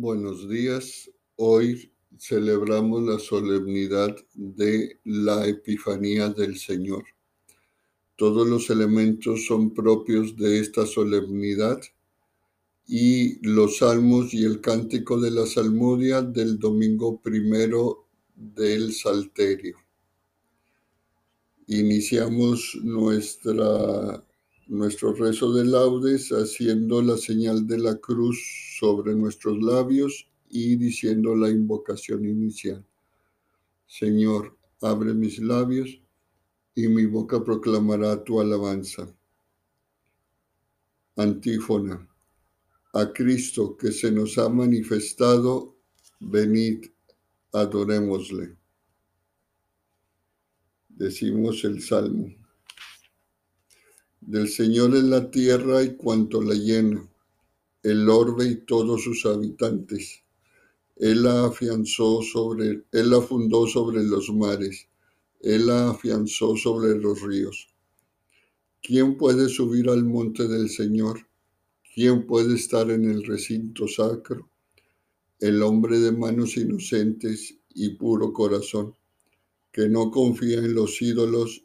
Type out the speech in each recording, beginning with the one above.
Buenos días. Hoy celebramos la solemnidad de la Epifanía del Señor. Todos los elementos son propios de esta solemnidad y los salmos y el cántico de la salmodia del domingo primero del Salterio. Iniciamos nuestra nuestro rezo de laudes haciendo la señal de la cruz sobre nuestros labios y diciendo la invocación inicial. Señor, abre mis labios y mi boca proclamará tu alabanza. Antífona. A Cristo que se nos ha manifestado, venid, adorémosle. Decimos el Salmo. Del Señor es la tierra y cuanto la llena, el orbe y todos sus habitantes. Él la afianzó sobre, él la fundó sobre los mares, él la afianzó sobre los ríos. ¿Quién puede subir al monte del Señor? ¿Quién puede estar en el recinto sacro? El hombre de manos inocentes y puro corazón, que no confía en los ídolos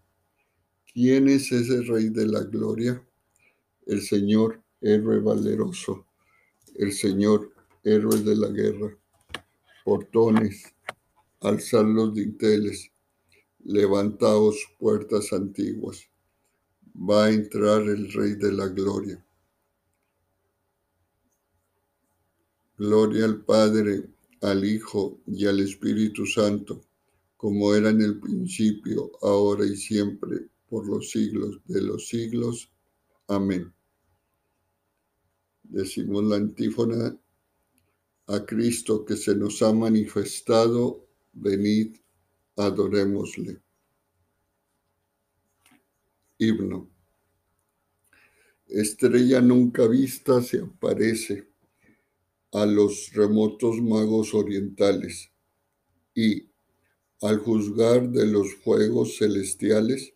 ¿Quién es ese Rey de la Gloria? El Señor, héroe valeroso, el Señor, héroe de la guerra. Portones, alzad los dinteles, levantaos puertas antiguas. Va a entrar el Rey de la Gloria. Gloria al Padre, al Hijo y al Espíritu Santo, como era en el principio, ahora y siempre por los siglos de los siglos. Amén. Decimos la antífona a Cristo que se nos ha manifestado, venid, adorémosle. Himno. Estrella nunca vista se aparece a los remotos magos orientales y, al juzgar de los fuegos celestiales,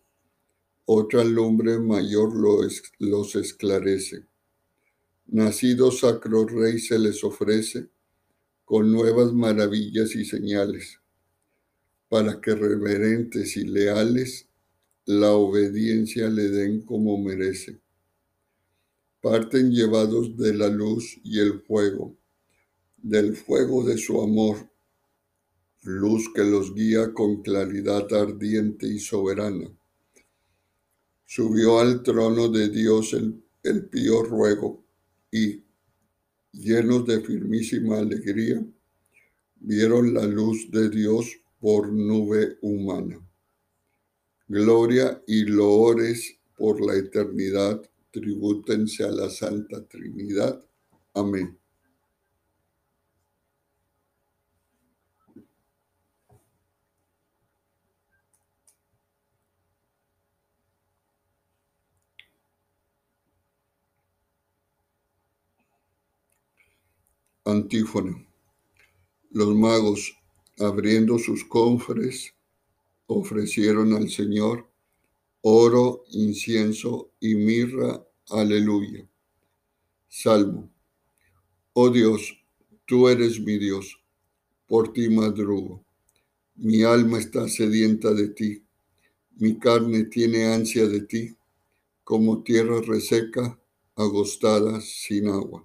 otra lumbre mayor los esclarece. Nacido sacro rey se les ofrece con nuevas maravillas y señales, para que reverentes y leales la obediencia le den como merece. Parten llevados de la luz y el fuego, del fuego de su amor, luz que los guía con claridad ardiente y soberana subió al trono de Dios el, el pío ruego y, llenos de firmísima alegría, vieron la luz de Dios por nube humana. Gloria y loores por la eternidad tribútense a la Santa Trinidad. Amén. Antífona. Los magos, abriendo sus cofres, ofrecieron al Señor oro, incienso y mirra. Aleluya. Salmo. Oh Dios, tú eres mi Dios, por ti madrugo. Mi alma está sedienta de ti, mi carne tiene ansia de ti, como tierra reseca, agostada sin agua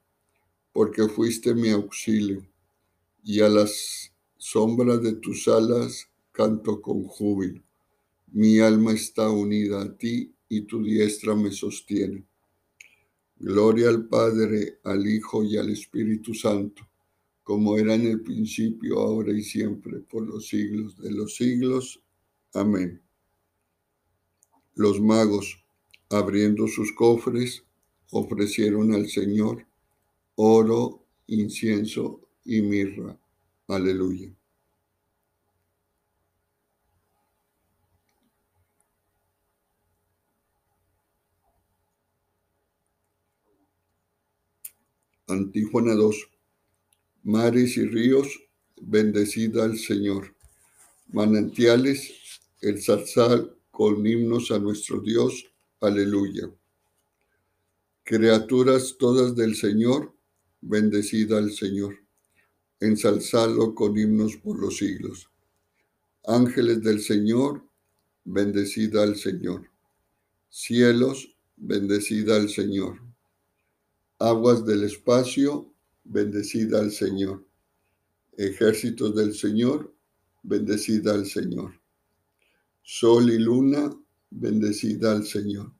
porque fuiste mi auxilio, y a las sombra de tus alas canto con júbilo. Mi alma está unida a ti y tu diestra me sostiene. Gloria al Padre, al Hijo y al Espíritu Santo, como era en el principio, ahora y siempre, por los siglos de los siglos. Amén. Los magos, abriendo sus cofres, ofrecieron al Señor oro, incienso y mirra. Aleluya. Antífona 2. Mares y ríos, bendecida al Señor. Manantiales, el zarzal con himnos a nuestro Dios. Aleluya. Criaturas todas del Señor, bendecida al Señor. Ensalzalo con himnos por los siglos. Ángeles del Señor, bendecida al Señor. Cielos, bendecida al Señor Aguas del espacio, bendecida al Señor. Ejércitos del Señor, bendecida al Señor. Sol y luna, bendecida al Señor.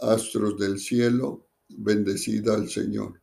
Astros del cielo, bendecida al Señor.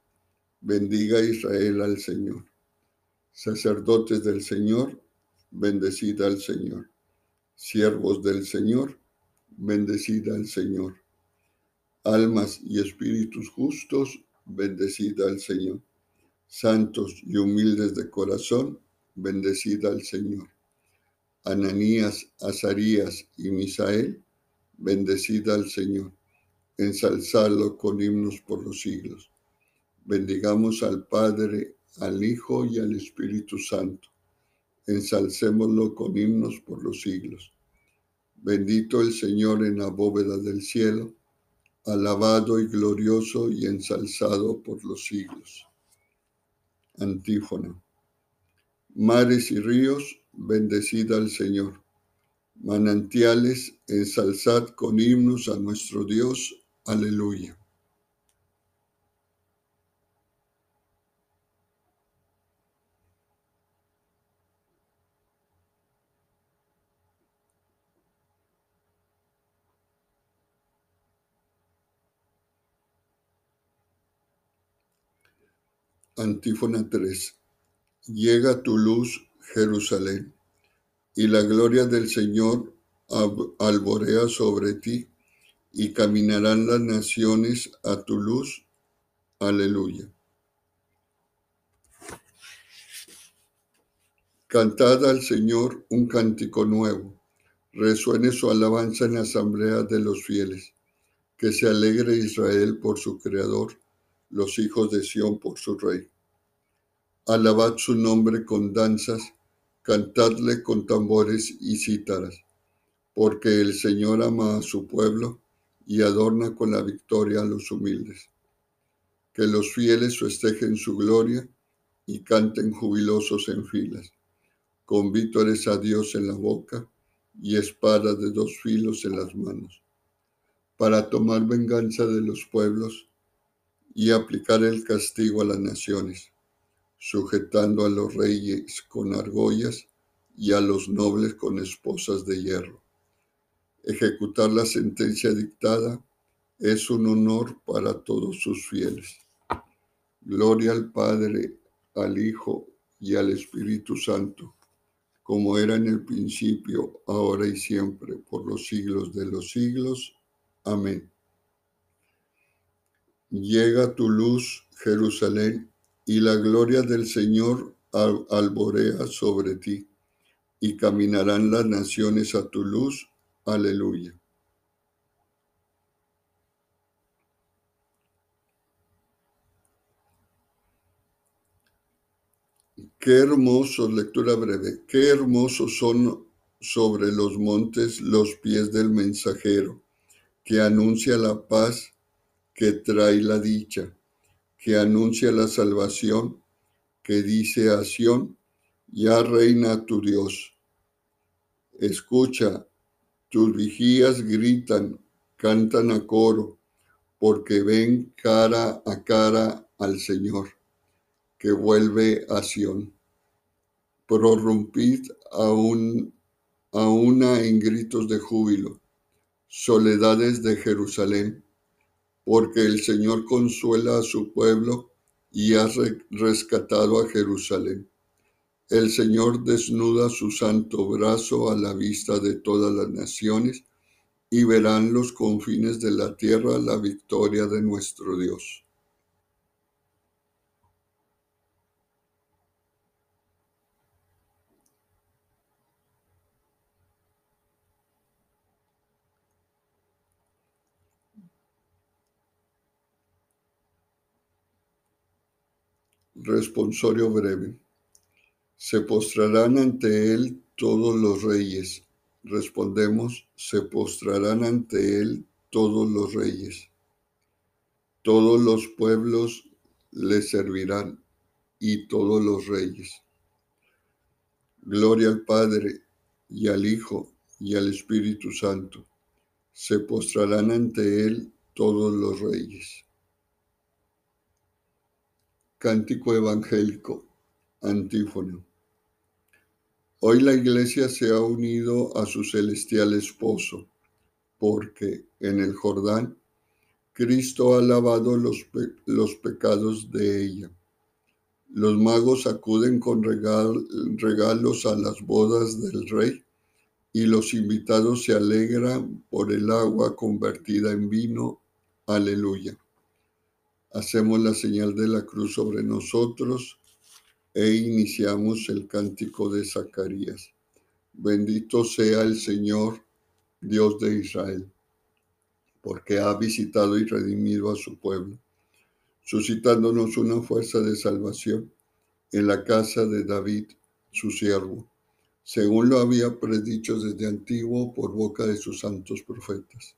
Bendiga Israel al Señor. Sacerdotes del Señor, bendecida al Señor. Siervos del Señor, bendecida al Señor. Almas y espíritus justos, bendecida al Señor. Santos y humildes de corazón, bendecida al Señor. Ananías, Azarías y Misael, bendecida al Señor. Ensalzadlo con himnos por los siglos. Bendigamos al Padre, al Hijo y al Espíritu Santo. Ensalcémoslo con himnos por los siglos. Bendito el Señor en la bóveda del cielo alabado y glorioso y ensalzado por los siglos. Antífona. Mares y ríos, bendecida al Señor. Manantiales, ensalzad con himnos a nuestro Dios. Aleluya. Antífona 3. Llega tu luz, Jerusalén, y la gloria del Señor alborea sobre ti, y caminarán las naciones a tu luz. Aleluya. Cantad al Señor un cántico nuevo, resuene su alabanza en la asamblea de los fieles, que se alegre Israel por su Creador los hijos de Sión por su rey. Alabad su nombre con danzas, cantadle con tambores y cítaras, porque el Señor ama a su pueblo y adorna con la victoria a los humildes. Que los fieles festejen su gloria y canten jubilosos en filas. con vítores a Dios en la boca y espada de dos filos en las manos, para tomar venganza de los pueblos y aplicar el castigo a las naciones, sujetando a los reyes con argollas y a los nobles con esposas de hierro. Ejecutar la sentencia dictada es un honor para todos sus fieles. Gloria al Padre, al Hijo y al Espíritu Santo, como era en el principio, ahora y siempre, por los siglos de los siglos. Amén. Llega tu luz, Jerusalén, y la gloria del Señor alborea sobre ti, y caminarán las naciones a tu luz. Aleluya. Qué hermoso, lectura breve, qué hermosos son sobre los montes los pies del mensajero, que anuncia la paz, que trae la dicha, que anuncia la salvación, que dice a Sión, ya reina tu Dios. Escucha, tus vigías gritan, cantan a coro, porque ven cara a cara al Señor que vuelve a Sión. Prorrumpid aún, una en gritos de júbilo, soledades de Jerusalén, porque el Señor consuela a su pueblo y ha rescatado a Jerusalén. El Señor desnuda su santo brazo a la vista de todas las naciones y verán los confines de la tierra la victoria de nuestro Dios. Responsorio breve. Se postrarán ante él todos los reyes. Respondemos, se postrarán ante él todos los reyes. Todos los pueblos le servirán y todos los reyes. Gloria al Padre y al Hijo y al Espíritu Santo. Se postrarán ante él todos los reyes. Cántico evangélico, antífono. Hoy la iglesia se ha unido a su celestial esposo, porque en el Jordán Cristo ha lavado los, los pecados de ella. Los magos acuden con regalos a las bodas del rey y los invitados se alegran por el agua convertida en vino. Aleluya. Hacemos la señal de la cruz sobre nosotros e iniciamos el cántico de Zacarías. Bendito sea el Señor, Dios de Israel, porque ha visitado y redimido a su pueblo, suscitándonos una fuerza de salvación en la casa de David, su siervo, según lo había predicho desde antiguo por boca de sus santos profetas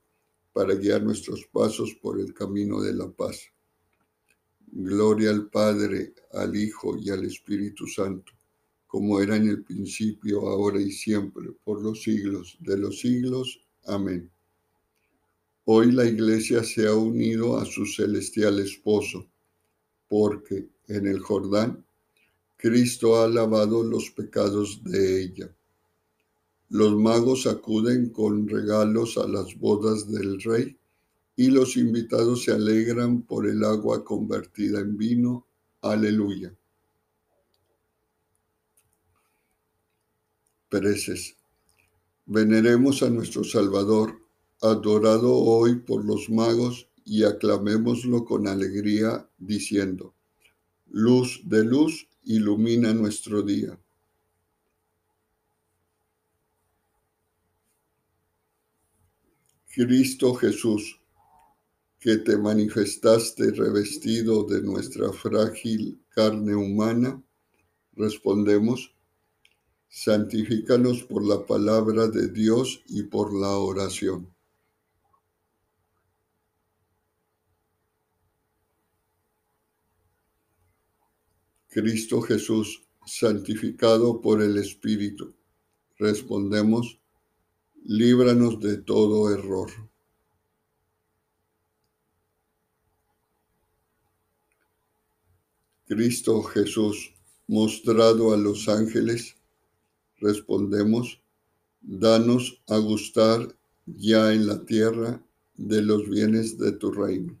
para guiar nuestros pasos por el camino de la paz. Gloria al Padre, al Hijo y al Espíritu Santo, como era en el principio, ahora y siempre, por los siglos de los siglos. Amén. Hoy la Iglesia se ha unido a su celestial esposo, porque en el Jordán Cristo ha lavado los pecados de ella. Los magos acuden con regalos a las bodas del rey y los invitados se alegran por el agua convertida en vino. Aleluya. Pereces. Veneremos a nuestro Salvador, adorado hoy por los magos, y aclamémoslo con alegría, diciendo, Luz de luz, ilumina nuestro día. Cristo Jesús, que te manifestaste revestido de nuestra frágil carne humana, respondemos, santifícanos por la palabra de Dios y por la oración. Cristo Jesús, santificado por el Espíritu, respondemos, líbranos de todo error. Cristo Jesús, mostrado a los ángeles, respondemos, danos a gustar ya en la tierra de los bienes de tu reino.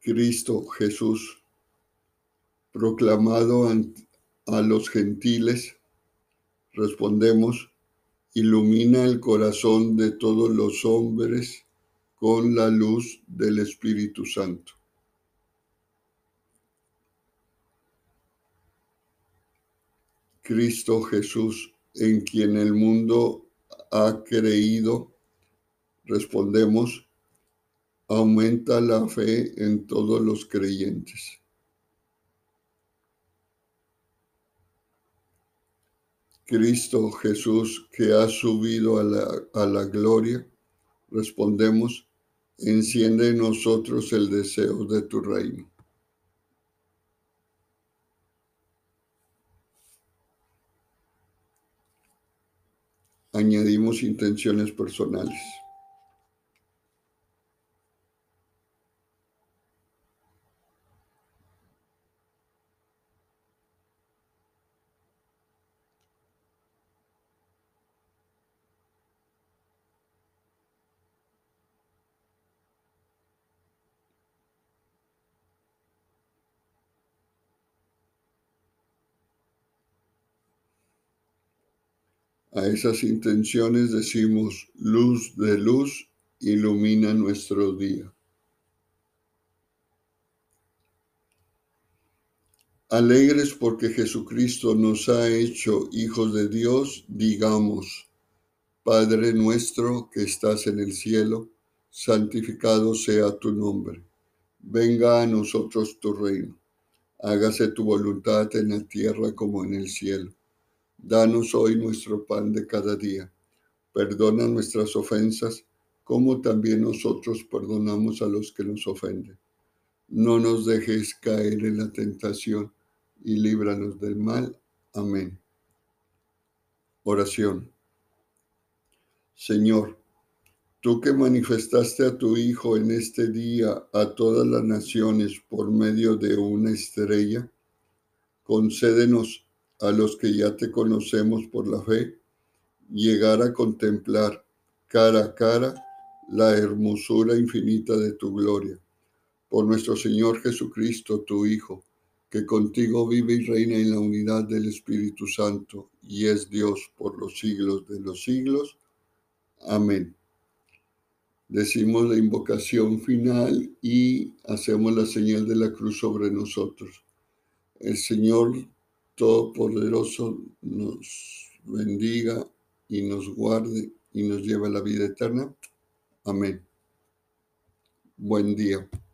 Cristo Jesús, proclamado a los gentiles, respondemos, ilumina el corazón de todos los hombres con la luz del Espíritu Santo. Cristo Jesús, en quien el mundo ha creído, respondemos, aumenta la fe en todos los creyentes. Cristo Jesús, que ha subido a la, a la gloria, respondemos, enciende en nosotros el deseo de tu reino. Añadimos intenciones personales. A esas intenciones decimos, luz de luz, ilumina nuestro día. Alegres porque Jesucristo nos ha hecho hijos de Dios, digamos, Padre nuestro que estás en el cielo, santificado sea tu nombre. Venga a nosotros tu reino. Hágase tu voluntad en la tierra como en el cielo. Danos hoy nuestro pan de cada día. Perdona nuestras ofensas, como también nosotros perdonamos a los que nos ofenden. No nos dejes caer en la tentación y líbranos del mal. Amén. Oración. Señor, tú que manifestaste a tu Hijo en este día a todas las naciones por medio de una estrella, concédenos a los que ya te conocemos por la fe, llegar a contemplar cara a cara la hermosura infinita de tu gloria. Por nuestro Señor Jesucristo, tu Hijo, que contigo vive y reina en la unidad del Espíritu Santo y es Dios por los siglos de los siglos. Amén. Decimos la invocación final y hacemos la señal de la cruz sobre nosotros. El Señor Todopoderoso nos bendiga y nos guarde y nos lleve a la vida eterna. Amén. Buen día.